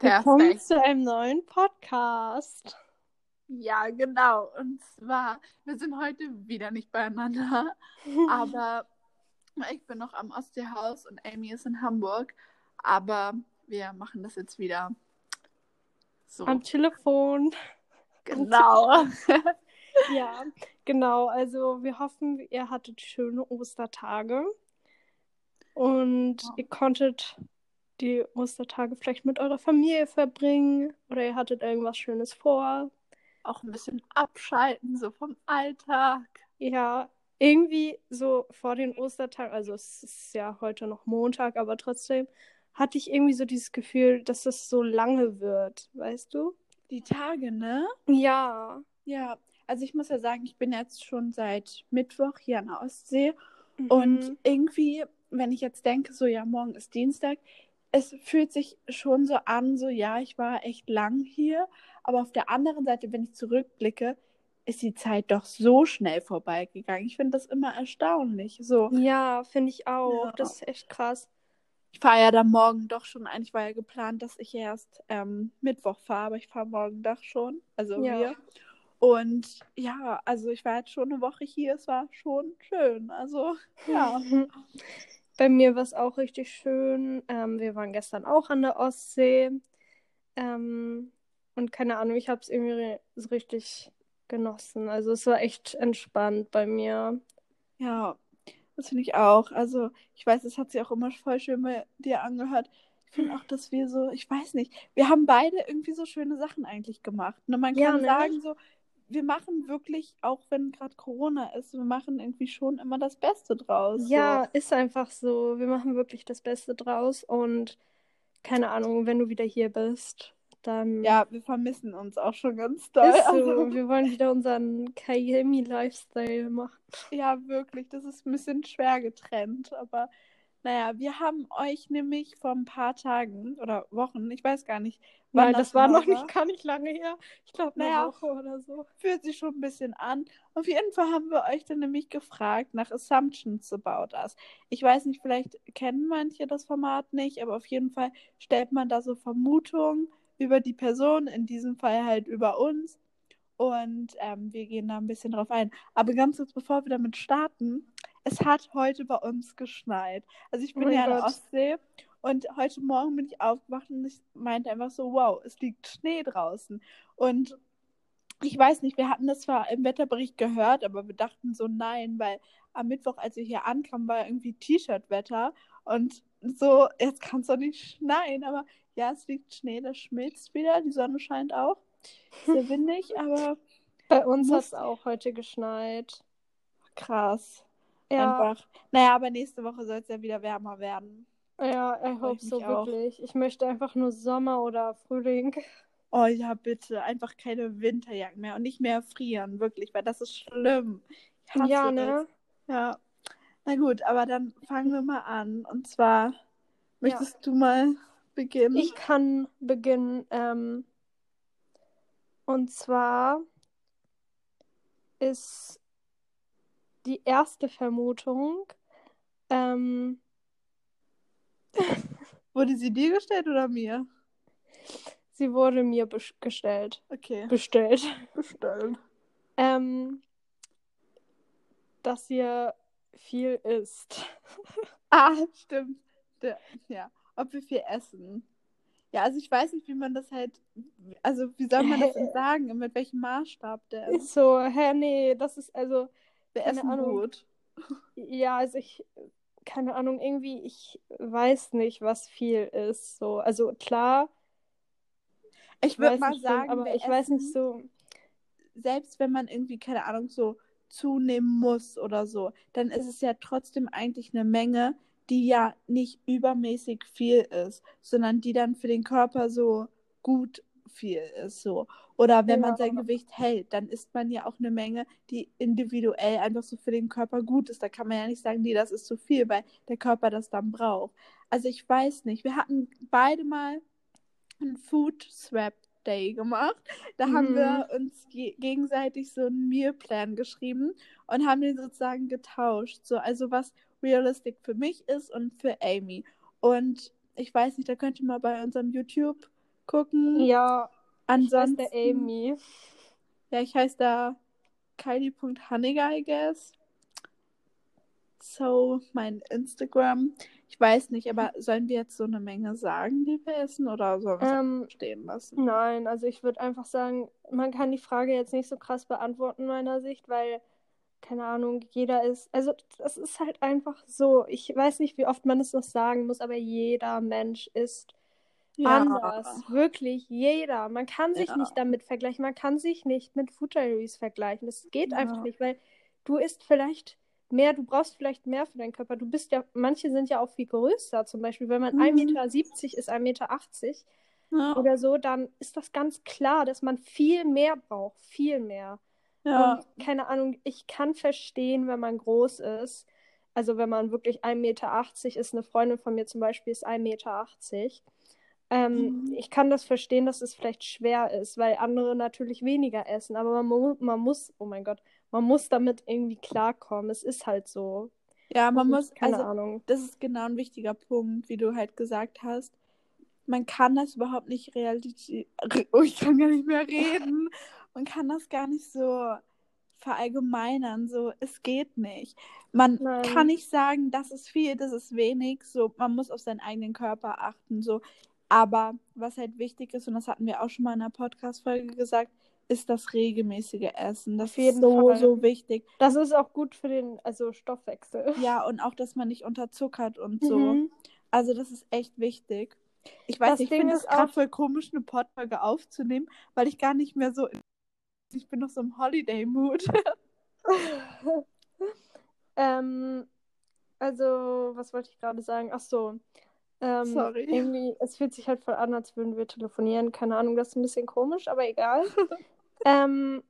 Willkommen Perfekt. zu einem neuen Podcast. Ja, genau. Und zwar, wir sind heute wieder nicht beieinander, aber ich bin noch am Ostseehaus und Amy ist in Hamburg. Aber wir machen das jetzt wieder so. Am Telefon. genau. Ja, genau. Also wir hoffen, ihr hattet schöne Ostertage und Ja. ihr konntet die Ostertage vielleicht mit eurer Familie verbringen oder ihr hattet irgendwas Schönes vor. Auch ein bisschen abschalten, so vom Alltag. Ja, irgendwie so vor den Ostertagen, also es ist ja heute noch Montag, aber trotzdem hatte ich irgendwie so dieses Gefühl, dass es so lange wird, weißt du? Die Tage, ne? Ja. Ja, also ich muss ja sagen, ich bin jetzt schon seit Mittwoch hier an der Ostsee Mhm. Und irgendwie, wenn ich jetzt denke, so ja, morgen ist Dienstag, es fühlt sich schon so an, so ja, ich war echt lang hier, aber auf der anderen Seite, wenn ich zurückblicke, ist die Zeit doch so schnell vorbeigegangen. Ich finde das immer erstaunlich. So, Ja, finde ich auch. Ja. Das ist echt krass. ich fahre ja dann morgen doch schon, eigentlich war ja geplant, dass ich erst ähm, Mittwoch fahre, aber ich fahre morgen doch schon, also Ja. wir. Und ja, also ich war jetzt schon eine Woche hier, es war schon schön. Also ja. Bei mir war es auch richtig schön. Ähm, wir waren gestern auch an der Ostsee. Ähm, und keine Ahnung, ich habe es irgendwie so richtig genossen. Also es war echt entspannt bei mir. Ja, das finde ich auch. Also, ich weiß, es hat sich auch immer voll schön bei dir angehört. Ich finde auch, dass wir so, ich weiß nicht, wir haben beide irgendwie so schöne Sachen eigentlich gemacht. Und man Ja, kann ne? sagen, so, wir machen wirklich, auch wenn gerade Corona ist, wir machen irgendwie schon immer das Beste draus. Ja, ist einfach so. Wir machen wirklich das Beste draus. Und keine Ahnung, wenn du wieder hier bist, dann. Ja, wir vermissen uns auch schon ganz doll. ist so. Also, Wir wollen wieder unseren Kayemi-Lifestyle machen. ja, wirklich, das ist ein bisschen schwer getrennt. Aber naja, wir haben euch nämlich vor ein paar Tagen oder Wochen, ich weiß gar nicht, wann Nein, das war genau noch nicht gar nicht lange her. Ich glaube, eine Naja. Woche oder so. fühlt sich schon ein bisschen an. Auf jeden Fall haben wir euch dann nämlich gefragt nach Assumptions about us. Ich weiß nicht, vielleicht kennen manche das Format nicht, aber auf jeden Fall stellt man da so Vermutungen über die Person, in diesem Fall halt über uns. Und ähm, wir gehen da ein bisschen drauf ein. Aber ganz kurz, bevor wir damit starten, es hat heute bei uns geschneit. Also ich Oh bin mein ja an der. Ostsee und heute Morgen bin ich aufgewacht und ich meinte einfach so, wow, es liegt Schnee draußen. Und ich weiß nicht, wir hatten das zwar im Wetterbericht gehört, aber wir dachten so nein, weil am Mittwoch, als wir hier ankamen, war irgendwie T-Shirt-Wetter und so, jetzt kann es doch nicht schneien, aber ja, es liegt Schnee, das schmilzt wieder, die Sonne scheint auch. Sehr windig, aber Bei uns hat es auch heute geschneit. krass. Ja, Einfach. Naja, aber nächste Woche soll es ja wieder wärmer werden. ja, I hope so auch. wirklich. Ich möchte einfach nur Sommer oder Frühling. Oh ja, bitte. Einfach keine Winterjacken mehr und nicht mehr frieren, wirklich, weil das ist schlimm. Ja, das. ne? Ja. Na gut, aber dann fangen wir mal an. Und zwar, möchtest du mal beginnen? Ich kann beginnen. Ähm, und zwar ist die erste Vermutung, ähm, Wurde sie dir gestellt oder mir? sie wurde mir bes- gestellt. Okay. Bestellt. Bestellt. Ähm, dass ihr viel isst. Ah, stimmt. Ja. Ob wir viel essen. Ja, also ich weiß nicht, wie man das halt, also wie soll man das denn sagen, mit welchem Maßstab der. Ist so, hä, nee, das ist also, Wir keine essen Ahnung. gut. ja, also ich, keine Ahnung, irgendwie, ich weiß nicht, was viel ist. So, also klar, Ich würde mal nicht so, sagen, aber ich weiß nicht so. selbst wenn man irgendwie, keine Ahnung, so zunehmen muss oder so, dann ist es ja trotzdem eigentlich eine Menge, die ja nicht übermäßig viel ist, sondern die dann für den Körper so gut viel ist, so. Oder wenn man Ja. sein Gewicht hält, dann isst man ja auch eine Menge, die individuell einfach so für den Körper gut ist. Da kann man ja nicht sagen, nee, das ist zu viel, weil der Körper das dann braucht. Also ich weiß nicht. Wir hatten beide mal einen Food Swap Day gemacht. Da haben Mhm. wir uns ge gegenseitig so einen Mealplan geschrieben und haben den sozusagen getauscht. So, also was realistic für mich ist und für Amy. Und ich weiß nicht, da könnt ihr mal bei unserem YouTube gucken. Ja, Ansonsten, ich heiße Amy. ja, ich heiße da Kylie.Hanniger, I guess. So, mein Instagram. Ich weiß nicht, aber sollen wir jetzt so eine Menge sagen, die wir essen, oder sollen wir es Ähm, stehen lassen? Nein, also ich würde einfach sagen, man kann die Frage jetzt nicht so krass beantworten meiner Sicht, weil, keine Ahnung, jeder ist, also das ist halt einfach so. Ich weiß nicht, wie oft man es noch sagen muss, aber jeder Mensch ist anders. Wirklich jeder. Man kann sich Ja. nicht damit vergleichen, man kann sich nicht mit Food Diaries vergleichen. Das geht Ja. einfach nicht, weil du isst vielleicht mehr, du brauchst vielleicht mehr für deinen Körper. Du bist ja, manche sind ja auch viel größer, zum Beispiel, wenn man Mhm. 1,70 Meter ist, 1,80 Meter Ja. oder so, dann ist das ganz klar, dass man viel mehr braucht, viel mehr. ja. Und keine Ahnung, ich kann verstehen, wenn man groß ist. Also wenn man wirklich 1,80 Meter ist, eine Freundin von mir zum Beispiel ist 1,80 Meter. Ähm, Mhm. Ich kann das verstehen, dass es vielleicht schwer ist, weil andere natürlich weniger essen. Aber man, man muss, oh mein Gott, man muss damit irgendwie klarkommen. Es ist halt so. ja, man muss, keine also Ahnung. das ist genau ein wichtiger Punkt, wie du halt gesagt hast. Man kann das überhaupt nicht realisieren. Oh, ich kann gar nicht mehr reden. Man kann das gar nicht so verallgemeinern. So, es geht nicht. Man Nein. kann nicht sagen, das ist viel, das ist wenig. So, man muss auf seinen eigenen Körper achten. So, aber was halt wichtig ist, und das hatten wir auch schon mal in einer Podcast-Folge gesagt, ist das regelmäßige Essen. Das ist so, Fall. so wichtig. Das ist auch gut für den also Stoffwechsel. Ja, und auch, dass man nicht unterzuckert und so. Mhm. Also das ist echt wichtig. Ich weiß Das ich finde es gerade auch- voll komisch, eine Podfolge aufzunehmen, weil ich gar nicht mehr so. Ich bin noch so im Holiday-Mood. Ähm, also, was wollte ich gerade sagen? Ach so. Ähm, Sorry. Irgendwie, es fühlt sich halt voll an, als würden wir telefonieren. Keine Ahnung, das ist ein bisschen komisch, aber egal. ähm,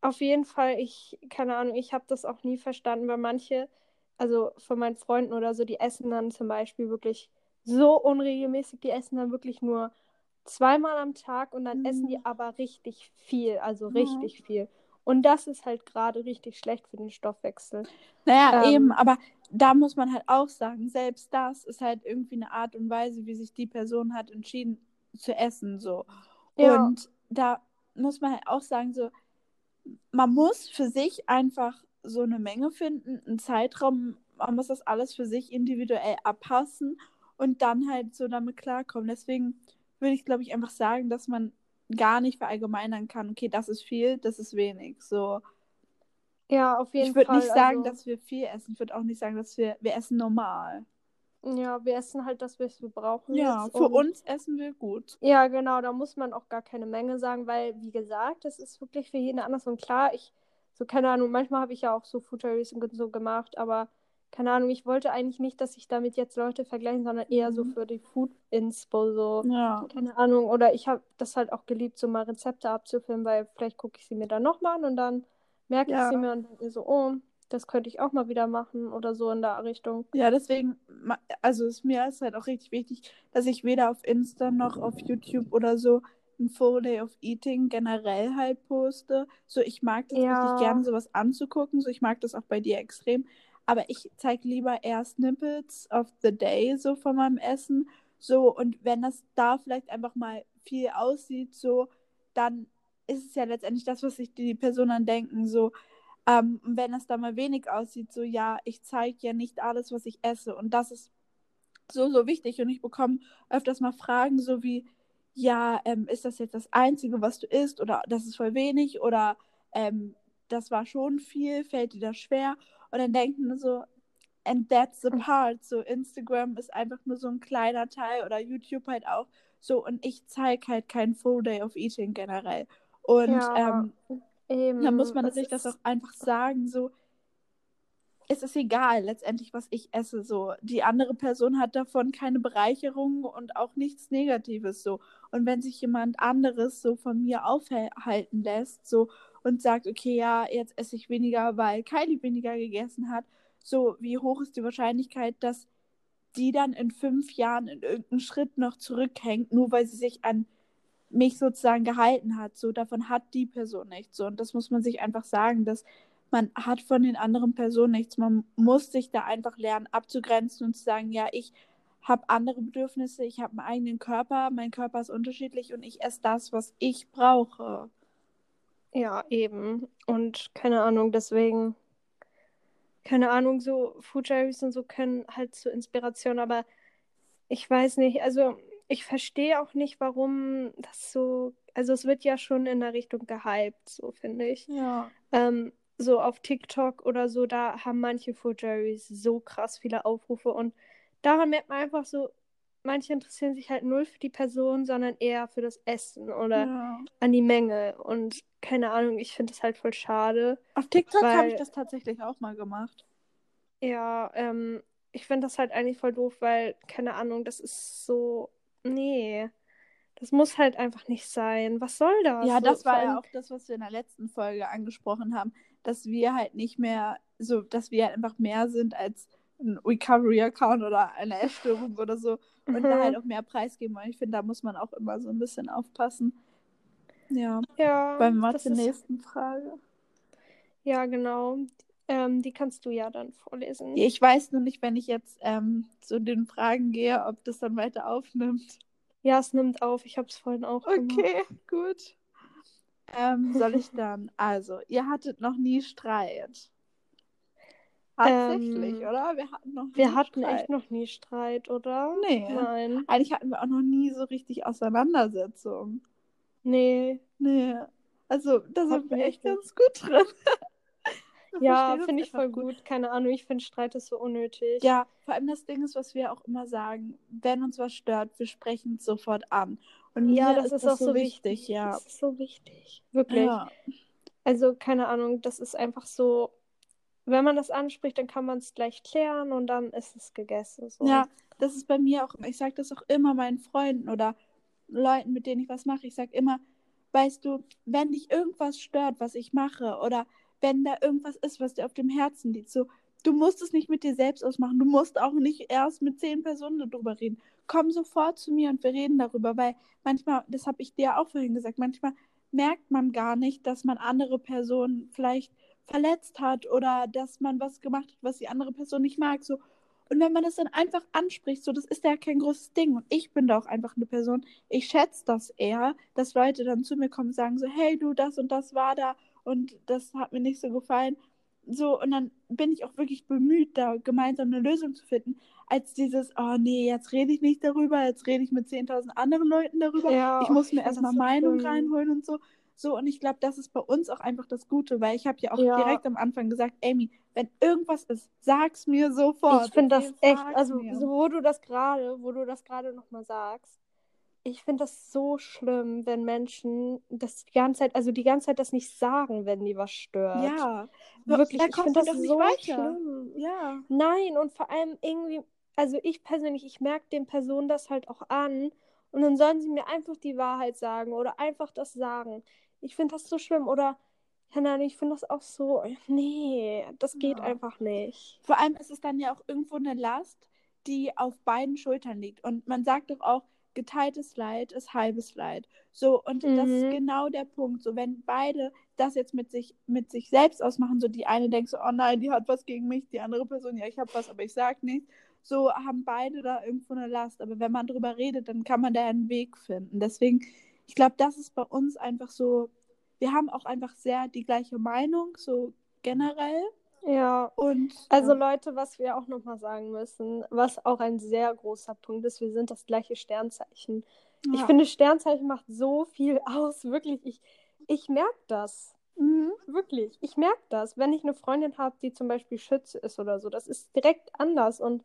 auf jeden Fall, ich, keine Ahnung, ich habe das auch nie verstanden, weil manche, also von meinen Freunden oder so, die essen dann zum Beispiel wirklich so unregelmäßig, die essen dann wirklich nur zweimal am Tag und dann Mhm. essen die aber richtig viel, also Mhm. richtig viel. Und das ist halt gerade richtig schlecht für den Stoffwechsel. Naja, Ähm. eben, aber da muss man halt auch sagen, selbst das ist halt irgendwie eine Art und Weise, wie sich die Person hat entschieden zu essen, so. Ja. Und da muss man halt auch sagen, so, man muss für sich einfach so eine Menge finden, einen Zeitraum, man muss das alles für sich individuell abpassen und dann halt so damit klarkommen. Deswegen würde ich, glaube ich, einfach sagen, dass man gar nicht verallgemeinern kann, okay, das ist viel, das ist wenig. So, Ja, auf jeden ich würde Fall. nicht sagen, also, dass wir viel essen. Ich würde auch nicht sagen, dass wir, wir essen normal. Ja, wir essen halt das, was wir brauchen. Ja, jetzt für und- uns essen wir gut. Ja, genau, da muss man auch gar keine Menge sagen, weil, wie gesagt, das ist wirklich für jeden anders. Und klar, ich, so, keine Ahnung, manchmal habe ich ja auch so Food und so gemacht, aber keine Ahnung, ich wollte eigentlich nicht, dass sich damit jetzt Leute vergleichen, sondern eher so Mhm. für die Food Inspo, so. Ja. Keine Ahnung, oder ich habe das halt auch geliebt, so mal Rezepte abzufilmen, weil vielleicht gucke ich sie mir dann nochmal an und dann merke Ja. ich sie mir und denke mir so, oh, das könnte ich auch mal wieder machen oder so in der Richtung. Ja, deswegen, also ist mir ist halt auch richtig wichtig, dass ich weder auf Insta noch auf YouTube oder so ein Full Day of Eating generell halt poste. So, ich mag das Ja. richtig gerne, sowas anzugucken. So, ich mag das auch bei dir extrem. Aber ich zeige lieber eher Snippets of the Day so von meinem Essen. So, und wenn das da vielleicht einfach mal viel aussieht, so, dann ist es ja letztendlich das, was sich die Personen dann denken. So, ähm, wenn es da mal wenig aussieht, so ja, ich zeige ja nicht alles, was ich esse. Und das ist so, so wichtig. Und ich bekomme öfters mal Fragen, so wie, ja, ähm, ist das jetzt das Einzige, was du isst? Oder das ist voll wenig? Oder ähm, das war schon viel, fällt dir das schwer? Und dann denken so, and that's the part. So, Instagram ist einfach nur so ein kleiner Teil oder YouTube halt auch. So, und ich zeige halt kein Full Day of Eating generell. Und Ja, ähm, Eben, dann muss man das sich das ist- auch einfach sagen, so, es ist egal letztendlich, was ich esse, so. Die andere Person hat davon keine Bereicherung und auch nichts Negatives, so. Und wenn sich jemand anderes so von mir aufhalten lässt, so, und sagt, okay, ja, jetzt esse ich weniger, weil Kylie weniger gegessen hat, so, wie hoch ist die Wahrscheinlichkeit, dass die dann in fünf Jahren in irgendeinem Schritt noch zurückhängt, nur weil sie sich an mich sozusagen gehalten hat. So, davon hat die Person nichts. So, und das muss man sich einfach sagen, dass man hat von den anderen Personen nichts. Man muss sich da einfach lernen abzugrenzen und zu sagen, ja, ich habe andere Bedürfnisse, ich habe einen eigenen Körper, mein Körper ist unterschiedlich und ich esse das, was ich brauche. Ja, eben. Und keine Ahnung, deswegen, keine Ahnung, so Food Diaries und so können halt zur Inspiration, aber ich weiß nicht, also ich verstehe auch nicht, warum das so, also es wird ja schon in der Richtung gehypt, so finde ich. Ja. Ähm, so auf TikTok oder so, da haben manche Diaries so krass viele Aufrufe und daran merkt man einfach so, manche interessieren sich halt null für die Person, sondern eher für das Essen oder ja. an die Menge und keine Ahnung, ich finde das halt voll schade. Auf TikTok Weil- habe ich das tatsächlich auch mal gemacht. Ja, ähm, ich finde das halt eigentlich voll doof, weil, keine Ahnung, das ist so, nee, das muss halt einfach nicht sein. Was soll das? Ja, So, das vor war ja auch das, was wir in der letzten Folge angesprochen haben, dass wir halt nicht mehr, so, dass wir halt einfach mehr sind als ein Recovery-Account oder eine Essstörung oder so und da Mhm. halt auch mehr preisgeben. Und ich finde, da muss man auch immer so ein bisschen aufpassen. Ja, Ja, beim mal zur nächsten Frage. ja, genau. Ähm, die kannst du ja dann vorlesen. Ich weiß nur nicht, wenn ich jetzt ähm, zu den Fragen gehe, ob das dann weiter aufnimmt. Ja, es nimmt auf. Ich habe es vorhin auch gemacht. Okay, gut. Ähm, soll ich dann? Also, ihr hattet noch nie Streit. Tatsächlich, Ähm, oder? Wir hatten noch Wir hatten Streit. echt noch nie Streit, oder? Nee. Nein. Eigentlich hatten wir auch noch nie so richtig Auseinandersetzung. Nee. Nee. Also, da sind wir echt ganz gut drin. Ja, finde ich voll gut. Keine Ahnung, ich finde Streit ist so unnötig. Ja, vor allem das Ding ist, was wir auch immer sagen, wenn uns was stört, wir sprechen es sofort an. Und Ja, das ist, auch so wichtig, wichtig. ja. Das ist so wichtig. Wirklich. Ja. Also, keine Ahnung, das ist einfach so, wenn man das anspricht, dann kann man es gleich klären und dann ist es gegessen. So. Ja, das ist bei mir auch. Ich sage das auch immer meinen Freunden oder Leuten, mit denen ich was mache. Ich sage immer, weißt du, wenn dich irgendwas stört, was ich mache, oder wenn da irgendwas ist, was dir auf dem Herzen liegt, so, du musst es nicht mit dir selbst ausmachen. Du musst auch nicht erst mit zehn Personen darüber reden. Komm sofort zu mir und wir reden darüber, weil manchmal, das habe ich dir auch vorhin gesagt, manchmal merkt man gar nicht, dass man andere Personen vielleicht verletzt hat oder dass man was gemacht hat, was die andere Person nicht mag. So. Und wenn man das dann einfach anspricht, so, das ist ja kein großes Ding. Und ich bin da auch einfach eine Person, ich schätze das eher, dass Leute dann zu mir kommen und sagen so, hey du, das und das war da und das hat mir nicht so gefallen. So, und dann bin ich auch wirklich bemüht, da gemeinsam eine Lösung zu finden, als dieses, oh nee, jetzt rede ich nicht darüber, jetzt rede ich mit 10.000 anderen Leuten darüber. Ja, ich muss ich mir erstmal so Meinung schlimm. reinholen und so. So, und ich glaube, das ist bei uns auch einfach das Gute, weil ich habe ja auch Ja. direkt am Anfang gesagt, Amy, wenn irgendwas ist, sag's mir sofort. Ich finde das echt, also mir. so, wo du das gerade, wo du das gerade nochmal sagst, ich finde das so schlimm, wenn Menschen das die ganze Zeit, also die ganze Zeit das nicht sagen, wenn die was stört. Ja, wirklich, ich finde das so schlimm. Ja. Nein, und vor allem irgendwie, also ich persönlich, ich merke den Personen das halt auch an und dann sollen sie mir einfach die Wahrheit sagen oder einfach das sagen. Ich finde das so schlimm oder, keine Ahnung, ich finde das auch so, nee, das geht Ja. einfach nicht. Vor allem ist es dann ja auch irgendwo eine Last, die auf beiden Schultern liegt. Und man sagt doch auch, geteiltes Leid ist halbes Leid. So, und das ist Mhm. genau der Punkt. So, wenn beide das jetzt mit sich, mit sich selbst ausmachen, so die eine denkt so, oh nein, die hat was gegen mich, die andere Person, ja, ich habe was, aber ich sag nichts. So haben beide da irgendwo eine Last. Aber wenn man drüber redet, dann kann man da einen Weg finden. Deswegen, ich glaube, das ist bei uns einfach so, wir haben auch einfach sehr die gleiche Meinung, so generell. Ja, Und Also ja. Leute, was wir auch nochmal sagen müssen, was auch ein sehr großer Punkt ist, wir sind das gleiche Sternzeichen. Ich Ja. finde, Sternzeichen macht so viel aus, wirklich. Ich, ich merke das, Mhm. wirklich. Ich merke das, wenn ich eine Freundin habe, die zum Beispiel Schütze ist oder so. Das ist direkt anders und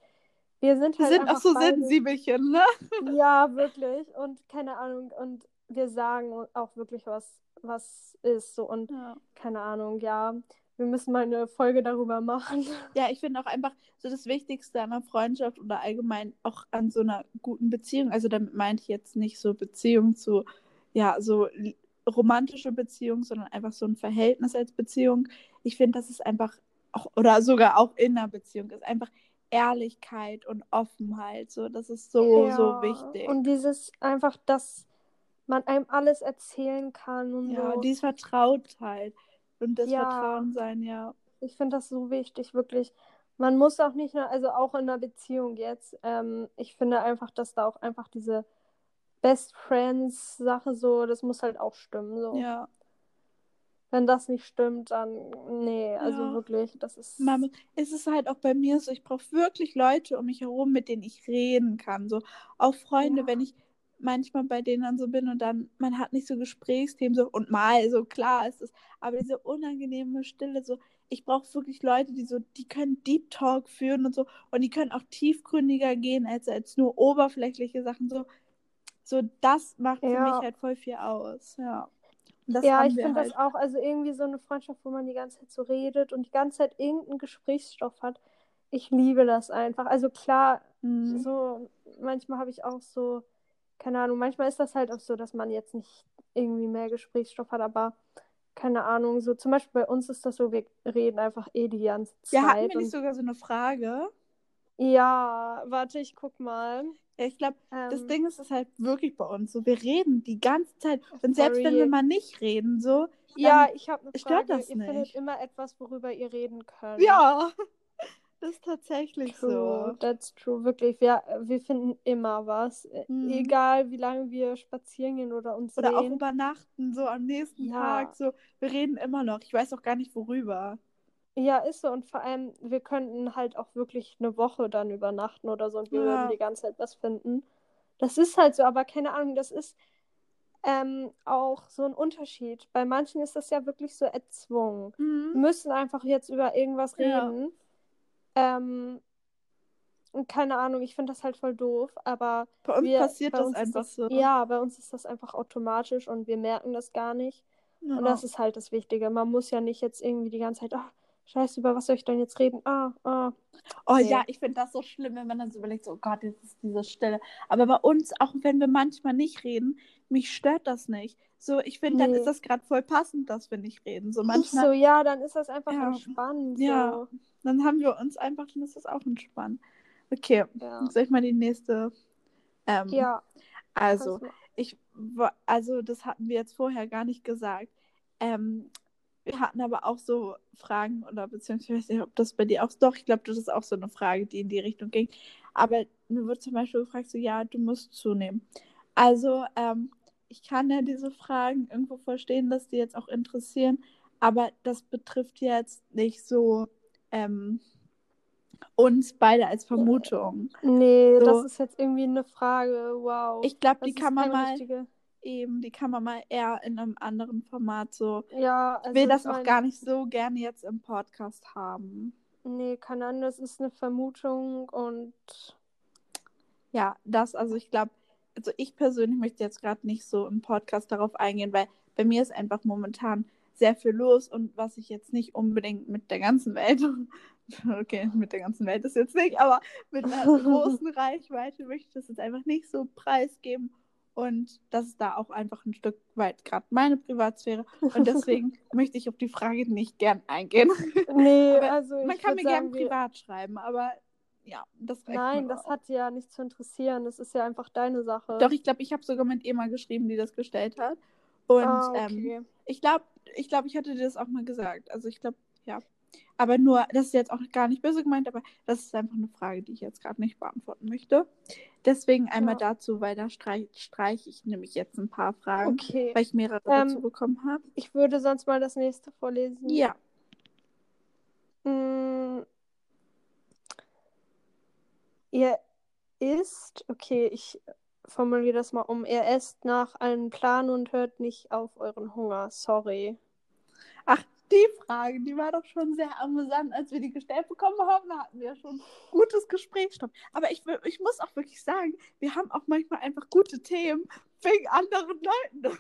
wir sind Wir halt sind auch so beide- Sensibelchen, ne? Ja, wirklich. Und keine Ahnung. Und wir sagen auch wirklich, was, was ist. So und Ja. keine Ahnung, ja. Wir müssen mal eine Folge darüber machen. Ja, ich finde auch einfach so das Wichtigste an einer Freundschaft oder allgemein auch an so einer guten Beziehung. Also damit meinte ich jetzt nicht so Beziehung zu, ja, so romantische Beziehung, sondern einfach so ein Verhältnis als Beziehung. Ich finde, das ist einfach auch, oder sogar auch in einer Beziehung, ist einfach Ehrlichkeit und Offenheit. So, das ist so, so Ja, wichtig. Und dieses einfach, dass man einem alles erzählen kann und ja, so. dieses Vertrautheit und das Ja. Vertrauen sein, ja. Ich finde das so wichtig, wirklich. man muss auch nicht nur, also auch in einer Beziehung jetzt, ähm, ich finde einfach, dass da auch einfach diese Best Friends Sache so, das muss halt auch stimmen. So. Ja. Wenn das nicht stimmt, dann nee, also Ja. wirklich, das ist. Man, es ist halt auch bei mir so, ich brauche wirklich Leute um mich herum, mit denen ich reden kann. So auch Freunde, Ja. wenn ich manchmal bei denen dann so bin und dann, man hat nicht so Gesprächsthemen, so und mal, so klar ist es, aber diese unangenehme Stille, so, ich brauche wirklich Leute, die so, die können Deep Talk führen und so und die können auch tiefgründiger gehen als, als nur oberflächliche Sachen. So, so das macht für Ja. mich halt voll viel aus. Ja. Das ja, ich finde halt. das auch, also irgendwie so eine Freundschaft, wo man die ganze Zeit so redet und die ganze Zeit irgendeinen Gesprächsstoff hat. Ich liebe das einfach. Also klar, Mhm. so manchmal habe ich auch so, keine Ahnung, manchmal ist das halt auch so, dass man jetzt nicht irgendwie mehr Gesprächsstoff hat, aber keine Ahnung, so zum Beispiel bei uns ist das so, wir reden einfach eh die ganze Zeit. Ja, hatten wir nicht sogar so eine Frage? ja, warte, ich guck mal. Ja, ich glaube, das Ähm, Ding ist, es ist halt wirklich bei uns so. Wir reden die ganze Zeit. Und selbst wenn wir mal nicht reden, so. ja, ich habe eine stört Frage. das Ihr findet nicht. immer etwas, worüber ihr reden könnt. Ja, das ist tatsächlich True, so. that's true, wirklich. Wir, wir finden immer was. Äh, Mhm. Egal, wie lange wir spazieren gehen oder uns Oder auch sehen. übernachten, so am nächsten Ja. Tag. So, wir reden immer noch. Ich weiß auch gar nicht, worüber. Ja, ist so. Und vor allem, wir könnten halt auch wirklich eine Woche dann übernachten oder so und wir Ja. würden die ganze Zeit was finden. Das ist halt so, aber keine Ahnung, das ist ähm, auch so ein Unterschied. Bei manchen ist das ja wirklich so erzwungen. Wir Mhm. müssen einfach jetzt über irgendwas Ja. Ähm, und keine Ahnung, ich finde das halt voll doof, aber Bei uns wir, passiert bei das uns einfach das, so. Ja, bei uns ist das einfach automatisch und wir merken das gar nicht. Ja. Und das ist halt das Wichtige. Man muss ja nicht jetzt irgendwie die ganze Zeit, ah, scheiße, über was soll ich denn jetzt reden? Ah, ah. Oh Nee. ja, ich finde das so schlimm, wenn man dann so überlegt, so, oh Gott, jetzt ist diese Stille. Aber bei uns, auch wenn wir manchmal nicht reden, mich stört das nicht. So, ich finde, dann Nee. ist das gerade voll passend, dass wir nicht reden. So manchmal, so, ja, dann ist das einfach Ja. entspannt. Ja. Dann haben wir uns einfach, dann ist das auch entspannt. Okay, Ja. soll ich mal die nächste? Ähm, Ja, also, ich also das hatten wir jetzt vorher gar nicht gesagt. Ähm, wir hatten aber auch so Fragen oder beziehungsweise ich weiß nicht, ob das bei dir auch doch, ich glaube, das ist auch so eine Frage, die in die Richtung ging. Aber mir wurde zum Beispiel gefragt, so ja, du musst zunehmen. Also, ähm, ich kann ja diese Fragen irgendwo verstehen, dass die jetzt auch interessieren, aber das betrifft jetzt nicht so ähm, uns beide als Vermutung. Nee, So. das ist jetzt irgendwie eine Frage. Wow. Ich glaube, die kann man mal richtige. eben, die kann man mal eher in einem anderen Format so. Ja, Ich also will das ich auch mein, gar nicht so gerne jetzt im Podcast haben. Nee, keine Ahnung, das ist eine Vermutung und Ja, das, also ich glaube, also ich persönlich möchte jetzt gerade nicht so im Podcast darauf eingehen, weil bei mir ist einfach momentan sehr viel los und was ich jetzt nicht unbedingt mit der ganzen Welt, okay, mit der ganzen Welt ist jetzt nicht, aber mit einer großen Reichweite möchte ich das jetzt einfach nicht so preisgeben und das ist da auch einfach ein Stück weit gerade meine Privatsphäre und deswegen möchte ich auf die Frage nicht gern eingehen. nee, Aber also Man kann mir sagen, gerne wir- privat schreiben, aber ja, das reicht Nein, das auch. hat ja nichts zu interessieren. Das ist ja einfach deine Sache. Doch, ich glaube, ich habe sogar mit Ema geschrieben, die das gestellt hat. Und ah, ähm, okay. Ich glaube, ich glaube, ich hatte dir das auch mal gesagt. Also ich glaube, ja. Aber nur, das ist jetzt auch gar nicht böse gemeint, aber das ist einfach eine Frage, die ich jetzt gerade nicht beantworten möchte. Deswegen einmal Ja. dazu, weil da streiche streich ich nämlich jetzt ein paar Fragen, okay. weil ich mehrere Ähm, dazu bekommen habe. Ich würde sonst mal das nächste vorlesen. Ja. Mm. Ihr isst, okay, ich formuliere das mal um. Ihr esst nach einem Plan und hört nicht auf euren Hunger. Sorry. Ach, die Frage, die war doch schon sehr amüsant, als wir die gestellt bekommen haben. Da hatten wir schon gutes Gesprächsstoff. Aber ich, ich muss auch wirklich sagen, wir haben auch manchmal einfach gute Themen wegen anderen Leuten.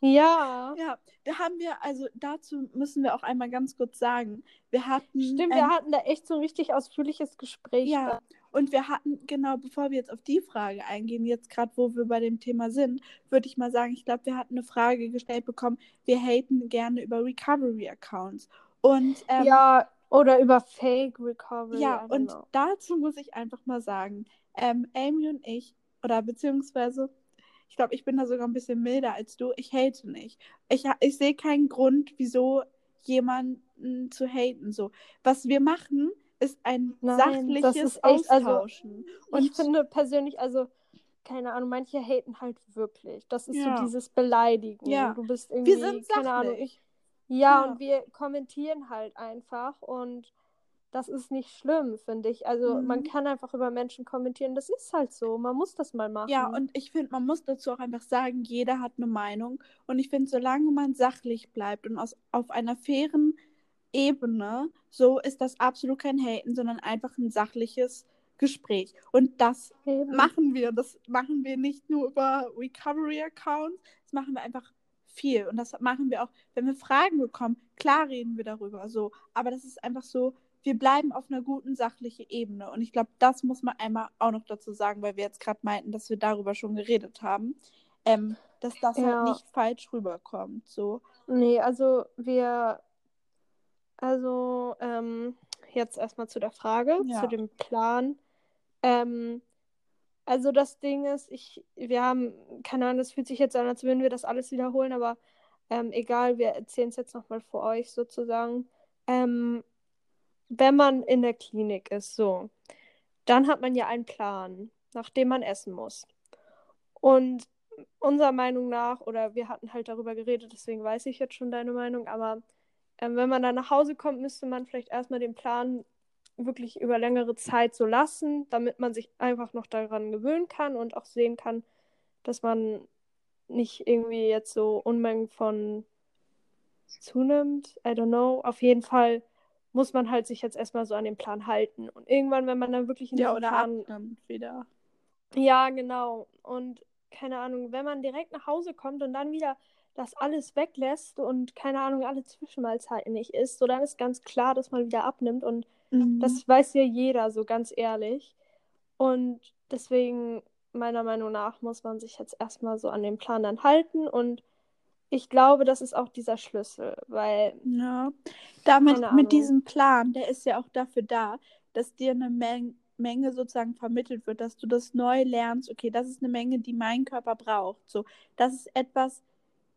Ja. Ja, da haben wir, also dazu müssen wir auch einmal ganz kurz sagen, wir hatten. Stimmt, ähm, wir hatten da echt so ein richtig ausführliches Gespräch. Ja, und wir hatten, genau, bevor wir jetzt auf die Frage eingehen, jetzt gerade, wo wir bei dem Thema sind, würde ich mal sagen, ich glaube, wir hatten eine Frage gestellt bekommen, wir haten gerne über Recovery-Accounts. Und ähm, ja, oder über Fake Recovery. ja, und know. dazu muss ich einfach mal sagen, ähm, Amy und ich, oder beziehungsweise, ich glaube, ich bin da sogar ein bisschen milder als du, ich hate nicht. Ich, ich sehe keinen Grund, wieso jemanden zu haten. So. Was wir machen, ist ein Nein, sachliches ist echt, also, Austauschen. Und ich finde persönlich, also, keine Ahnung, manche haten halt wirklich. Das ist Ja. so dieses Beleidigen. Ja. Du bist irgendwie, wir sind keine Ahnung. sachlich. Ja, Ja. und wir kommentieren halt einfach und das ist nicht schlimm, finde ich. Also man Mhm. kann einfach über Menschen kommentieren, das ist halt so. Man muss das mal machen. Ja, und ich finde, man muss dazu auch einfach sagen, jeder hat eine Meinung. Und ich finde, solange man sachlich bleibt und aus, auf einer fairen Ebene, so ist das absolut kein Haten, sondern einfach ein sachliches Gespräch. Und das Eben. machen wir. Das machen wir nicht nur über Recovery-Accounts, das machen wir einfach viel. Und das machen wir auch, wenn wir Fragen bekommen, klar reden wir darüber so. Aber das ist einfach so, wir bleiben auf einer guten sachlichen Ebene. Und ich glaube, das muss man einmal auch noch dazu sagen, weil wir jetzt gerade meinten, dass wir darüber schon geredet haben. Ähm, dass das Ja. halt nicht falsch rüberkommt. So. Nee, also wir, also ähm, jetzt erstmal zu der Frage, Ja. zu dem Plan. Ähm, also das Ding ist, ich, wir haben, keine Ahnung, es fühlt sich jetzt an, als würden wir das alles wiederholen, aber ähm, egal, wir erzählen es jetzt nochmal für euch sozusagen. Ähm, wenn man in der Klinik ist, so, dann hat man ja einen Plan, nach dem man essen muss. Und unserer Meinung nach, oder wir hatten halt darüber geredet, deswegen weiß ich jetzt schon deine Meinung, aber ähm, wenn man dann nach Hause kommt, müsste man vielleicht erstmal den Plan wirklich über längere Zeit so lassen, damit man sich einfach noch daran gewöhnen kann und auch sehen kann, dass man nicht irgendwie jetzt so Unmengen von zunimmt. I don't know. Auf jeden Fall muss man halt sich jetzt erstmal so an den Plan halten. Und irgendwann, wenn man dann wirklich in Ja, oder Plan abnimmt wieder. ja, genau. Und keine Ahnung, wenn man direkt nach Hause kommt und dann wieder das alles weglässt und keine Ahnung, alle Zwischenmahlzeiten nicht isst, so dann ist ganz klar, dass man wieder abnimmt und Mhm. das weiß ja jeder, so ganz ehrlich. Und deswegen, meiner Meinung nach, muss man sich jetzt erstmal so an den Plan dann halten und ich glaube, das ist auch dieser Schlüssel, weil Ja, damit mit diesem Plan, der ist ja auch dafür da, dass dir eine Men Menge sozusagen vermittelt wird, dass du das neu lernst. Okay, das ist eine Menge, die mein Körper braucht. So, das ist etwas,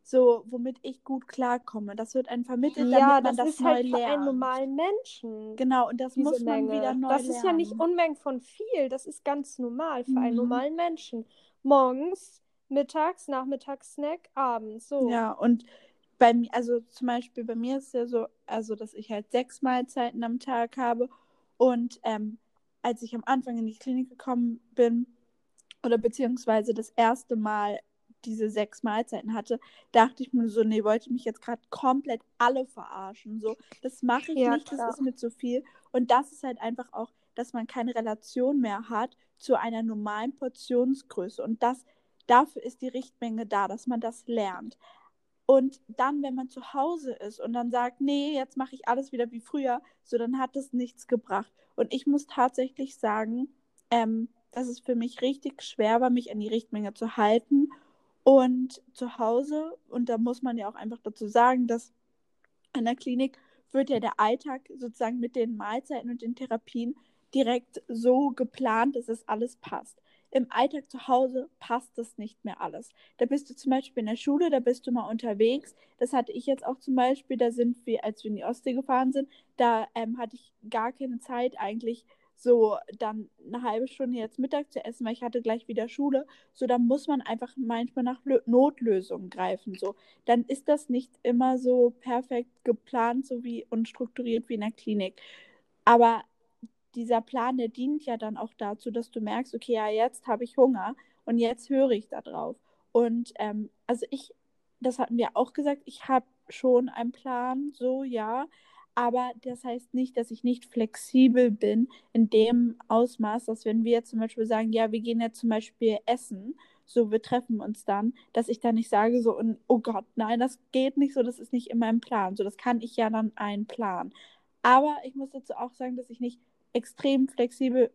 so womit ich gut klarkomme. Das wird einem vermittelt, damit ja, man das, das, ist neu halt für lernt. einen normalen Menschen. Genau, und das muss man Menge. wieder neu das lernen. ist ja nicht Unmengen von viel, das ist ganz normal für einen Mhm. normalen Menschen. Morgens, mittags, nachmittags Snack, abends, so. Ja, und bei mir, also zum Beispiel bei mir ist es ja so, also dass ich halt sechs Mahlzeiten am Tag habe. Und ähm, als ich am Anfang in die Klinik gekommen bin, oder beziehungsweise das erste Mal diese sechs Mahlzeiten hatte, dachte ich mir so, nee, wollte mich jetzt gerade komplett alle verarschen. So, das mache ich Ja, nicht, klar. das ist mir zu viel. Und das ist halt einfach auch, dass man keine Relation mehr hat zu einer normalen Portionsgröße. Und das, dafür ist die Richtmenge da, dass man das lernt. Und dann, wenn man zu Hause ist und dann sagt, nee, jetzt mache ich alles wieder wie früher, so dann hat es nichts gebracht. Und ich muss tatsächlich sagen, ähm, dass es für mich richtig schwer war, mich an die Richtmenge zu halten. Und zu Hause, und da muss man ja auch einfach dazu sagen, dass in der Klinik wird ja der Alltag sozusagen mit den Mahlzeiten und den Therapien direkt so geplant, dass es alles passt. Im Alltag zu Hause passt das nicht mehr alles. Da bist du zum Beispiel in der Schule, da bist du mal unterwegs. Das hatte ich jetzt auch zum Beispiel, da sind wir, als wir in die Ostsee gefahren sind, da ähm, hatte ich gar keine Zeit eigentlich so dann eine halbe Stunde jetzt Mittag zu essen, weil ich hatte gleich wieder Schule. So, da muss man einfach manchmal nach Lö Notlösungen greifen. So, dann ist das nicht immer so perfekt geplant, so wie und strukturiert wie in der Klinik. Aber dieser Plan, der dient ja dann auch dazu, dass du merkst, okay, ja, jetzt habe ich Hunger und jetzt höre ich da drauf. Und ähm, also ich, das hatten wir auch gesagt, ich habe schon einen Plan, so ja, aber das heißt nicht, dass ich nicht flexibel bin in dem Ausmaß, dass wenn wir zum Beispiel sagen, ja, wir gehen jetzt zum Beispiel essen, so wir treffen uns dann, dass ich dann nicht sage so, und, oh Gott, nein, das geht nicht so, das ist nicht in meinem Plan. So, das kann ich ja dann einplanen. Aber ich muss dazu auch sagen, dass ich nicht extrem flexibel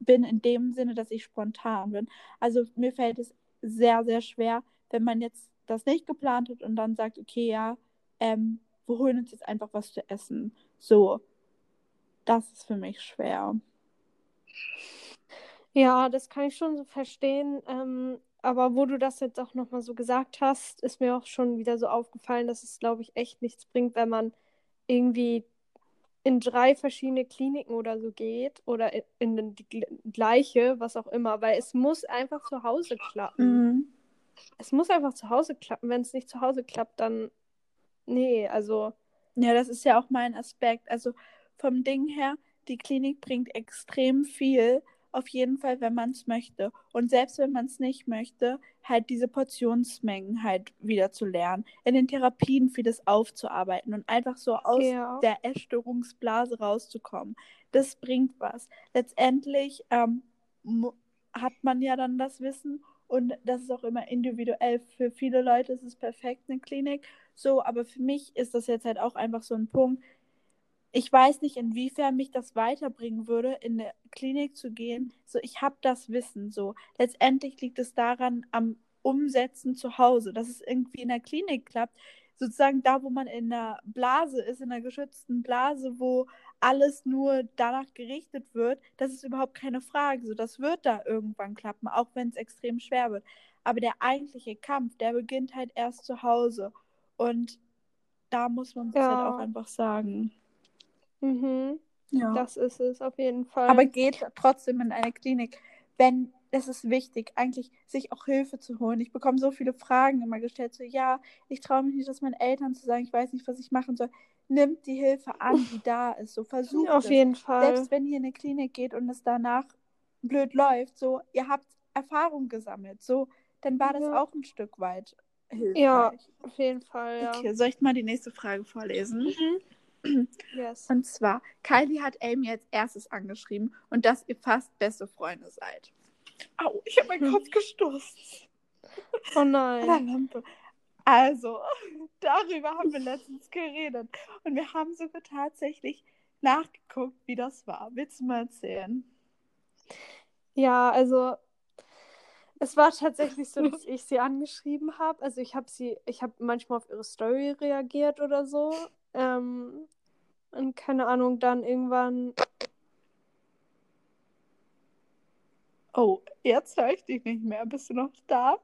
bin in dem Sinne, dass ich spontan bin. Also mir fällt es sehr, sehr schwer, wenn man jetzt das nicht geplant hat und dann sagt, okay, ja, ähm, wir holen uns jetzt einfach was zu essen. So, das ist für mich schwer. Ja, das kann ich schon so verstehen. Ähm, aber wo du das jetzt auch nochmal so gesagt hast, ist mir auch schon wieder so aufgefallen, dass es, glaube ich, echt nichts bringt, wenn man irgendwie in drei verschiedene Kliniken oder so geht oder in, in die gleiche, was auch immer, weil es muss einfach zu Hause klappen. Mhm. Es muss einfach zu Hause klappen. Wenn es nicht zu Hause klappt, dann nee, also Ja, das ist ja auch mein Aspekt. Also vom Ding her, die Klinik bringt extrem viel, auf jeden Fall, wenn man es möchte. Und selbst wenn man es nicht möchte, halt diese Portionsmengen halt wieder zu lernen, in den Therapien vieles aufzuarbeiten und einfach so aus Ja. der Essstörungsblase rauszukommen. Das bringt was. Letztendlich ähm, hat man ja dann das Wissen und das ist auch immer individuell. Für viele Leute ist es perfekt, eine Klinik. So, aber für mich ist das jetzt halt auch einfach so ein Punkt. Ich weiß nicht, inwiefern mich das weiterbringen würde, in eine Klinik zu gehen. So, ich habe das Wissen. So, letztendlich liegt es daran am Umsetzen zu Hause, dass es irgendwie in der Klinik klappt. Sozusagen da, wo man in einer Blase ist, in einer geschützten Blase, wo alles nur danach gerichtet wird, das ist überhaupt keine Frage. So, das wird da irgendwann klappen, auch wenn es extrem schwer wird. Aber der eigentliche Kampf, der beginnt halt erst zu Hause. Und da muss man es Ja. halt auch einfach sagen. Mhm. Ja. Das ist es auf jeden Fall. Aber geht trotzdem in eine Klinik, wenn es ist wichtig, eigentlich sich auch Hilfe zu holen. Ich bekomme so viele Fragen immer gestellt, so ja, ich traue mich nicht, das meinen Eltern zu sagen, ich weiß nicht, was ich machen soll. Nimmt die Hilfe an, die da ist. So versucht auf es. jeden Fall. Selbst wenn ihr in eine Klinik geht und es danach blöd läuft, so ihr habt Erfahrung gesammelt, so dann war das Ja. auch ein Stück weit hilfreich. Ja, auf jeden Fall, ja. Okay, soll ich mal die nächste Frage vorlesen? Yes. Und zwar, Kylie hat Amy als erstes angeschrieben und dass ihr fast beste Freunde seid. Au, ich habe meinen Hm. Kopf gestoßen. Oh An der nein. Lampe. Also, darüber haben wir letztens geredet. Und wir haben sogar tatsächlich nachgeguckt, wie das war. Willst du mal erzählen? Ja, also es war tatsächlich so, dass ich sie angeschrieben habe. Also ich habe sie, ich habe manchmal auf ihre Story reagiert oder so. Ähm, und keine Ahnung, dann irgendwann. Oh, jetzt höre ich dich nicht mehr. Bist du noch da?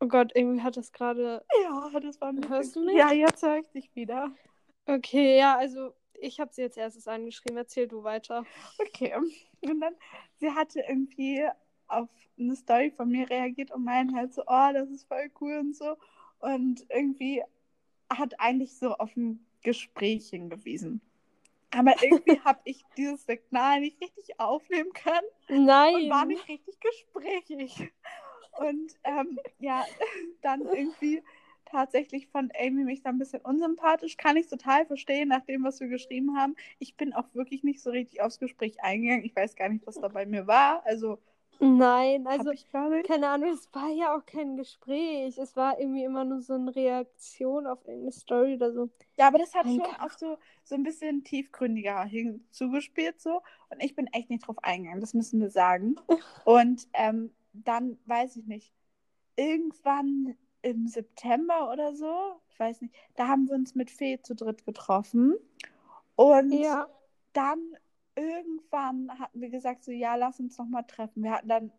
Oh Gott, irgendwie hat das gerade. Ja, das war ein Hörst du mich? Ja, jetzt höre ich dich wieder. Okay, ja, also ich habe sie jetzt erstes angeschrieben. Erzähl du weiter. Okay. Und dann, sie hatte irgendwie auf eine Story von mir reagiert und meinte halt so, oh, das ist voll cool und so. Und irgendwie hat eigentlich so auf ein Gespräch hingewiesen. Aber irgendwie habe ich dieses Signal nicht richtig aufnehmen können Nein. und war nicht richtig gesprächig. Und ähm, ja, dann irgendwie tatsächlich fand Amy mich dann ein bisschen unsympathisch. Kann ich total verstehen, nach dem, was wir geschrieben haben. Ich bin auch wirklich nicht so richtig aufs Gespräch eingegangen. Ich weiß gar nicht, was da bei mir war. Also, Nein, also keine Ahnung, es war ja auch kein Gespräch. Es war irgendwie immer nur so eine Reaktion auf irgendeine Story oder so. Ja, aber das hat Nein, schon kann- auf so, so ein bisschen tiefgründiger hinzugespielt so. Und ich bin echt nicht drauf eingegangen, das müssen wir sagen. Und ähm, dann, weiß ich nicht, irgendwann im September oder so, ich weiß nicht, da haben wir uns mit Fee zu dritt getroffen. Und Ja, dann irgendwann hatten wir gesagt, so ja, lass uns nochmal treffen. Wir hatten dann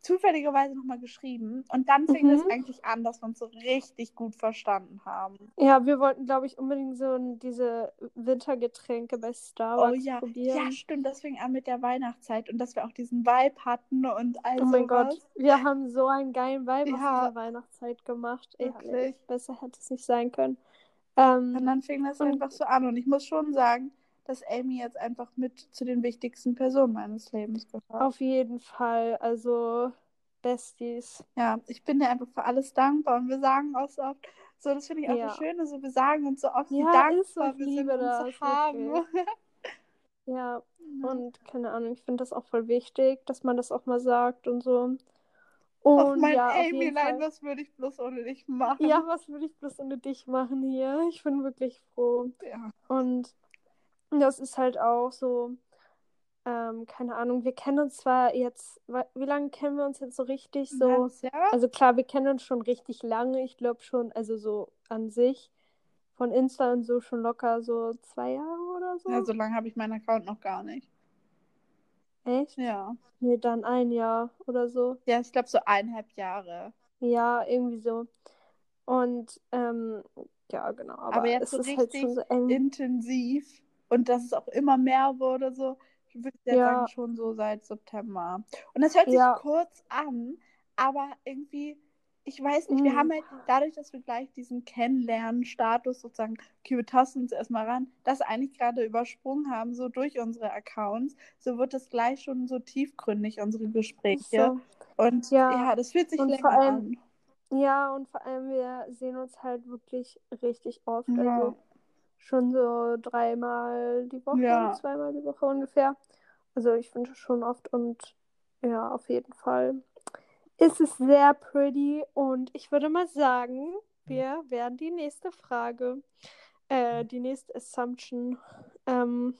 zufälligerweise nochmal geschrieben. Und dann fing Mhm. es eigentlich an, dass wir uns so richtig gut verstanden haben. ja, wir wollten, glaube ich, unbedingt so diese Wintergetränke bei Oh Starbucks ja, probieren. ja, stimmt, das fing an mit der Weihnachtszeit und dass wir auch diesen Vibe hatten und all Oh mein sowas. Gott, wir haben so einen geilen Vibe aus Ja. dieser Weihnachtszeit gemacht. Wirklich. Besser hätte es nicht sein können. Ähm, Und dann fing das einfach so an und ich muss schon sagen, dass Amy jetzt einfach mit zu den wichtigsten Personen meines Lebens gehört. auf jeden Fall, also Besties. Ja, ich bin dir einfach für alles dankbar und wir sagen auch so oft, so, das finde ich auch Ja. das Schöne, so wir sagen uns so oft, Ja, dankbar wir sind, uns das, zu haben. Ja, und keine Ahnung, ich finde das auch voll wichtig, dass man das auch mal sagt und so. Och, Und mein ja, Amy, nein, was würde ich bloß ohne dich machen? Ja, was würde ich bloß ohne dich machen hier? Ich bin wirklich froh. Ja. Und das ist halt auch so, ähm, keine Ahnung, wir kennen uns zwar jetzt, wie lange kennen wir uns jetzt so richtig? So, also klar, wir kennen uns schon richtig lange, ich glaube schon, also so an sich, von Insta und so schon locker so zwei Jahre oder so. Ja, so lange habe ich meinen Account noch gar nicht. Echt? Ja. Nee, dann ein Jahr oder so. Ja, ich glaube so eineinhalb Jahre. Ja, irgendwie so. Und ähm, Ja, genau. Aber, Aber jetzt es so ist halt richtig schon so intensiv und dass es auch immer mehr wurde, so würde ich Ja. sagen, schon so seit September. Und das hört sich Ja. kurz an, aber irgendwie, ich weiß nicht, wir Mhm. haben halt dadurch, dass wir gleich diesen Kennenlernen-Status sozusagen, okay, wir tasten uns erstmal ran, das eigentlich gerade übersprungen haben, so durch unsere Accounts, so wird es gleich schon so tiefgründig, unsere Gespräche. So. Und Ja. ja, das fühlt sich Und länger allem- an. Ja, und vor allem, wir sehen uns halt wirklich richtig oft. Ja. Also schon so dreimal die Woche, Ja. zweimal die Woche ungefähr. Also ich finde schon oft und ja, auf jeden Fall ist es sehr pretty und ich würde mal sagen, wir werden die nächste Frage, äh, die nächste Assumption. Ähm,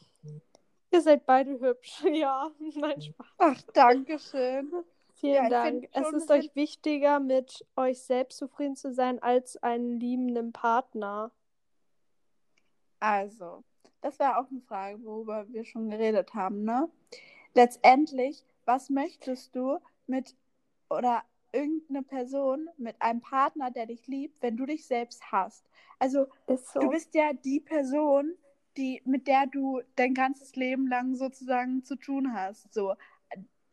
ihr seid beide hübsch. Ja, nein, Spaß. Ach, danke schön. Vielen Ja, Dank. Es ist euch wichtiger, mit euch selbst zufrieden zu sein, als einen liebenden Partner. Also, das war auch eine Frage, worüber wir schon geredet haben, ne? Letztendlich, was möchtest du mit oder irgendeine Person mit einem Partner, der dich liebt, wenn du dich selbst hast? Also, so. du bist ja die Person, die, mit der du dein ganzes Leben lang sozusagen zu tun hast. So.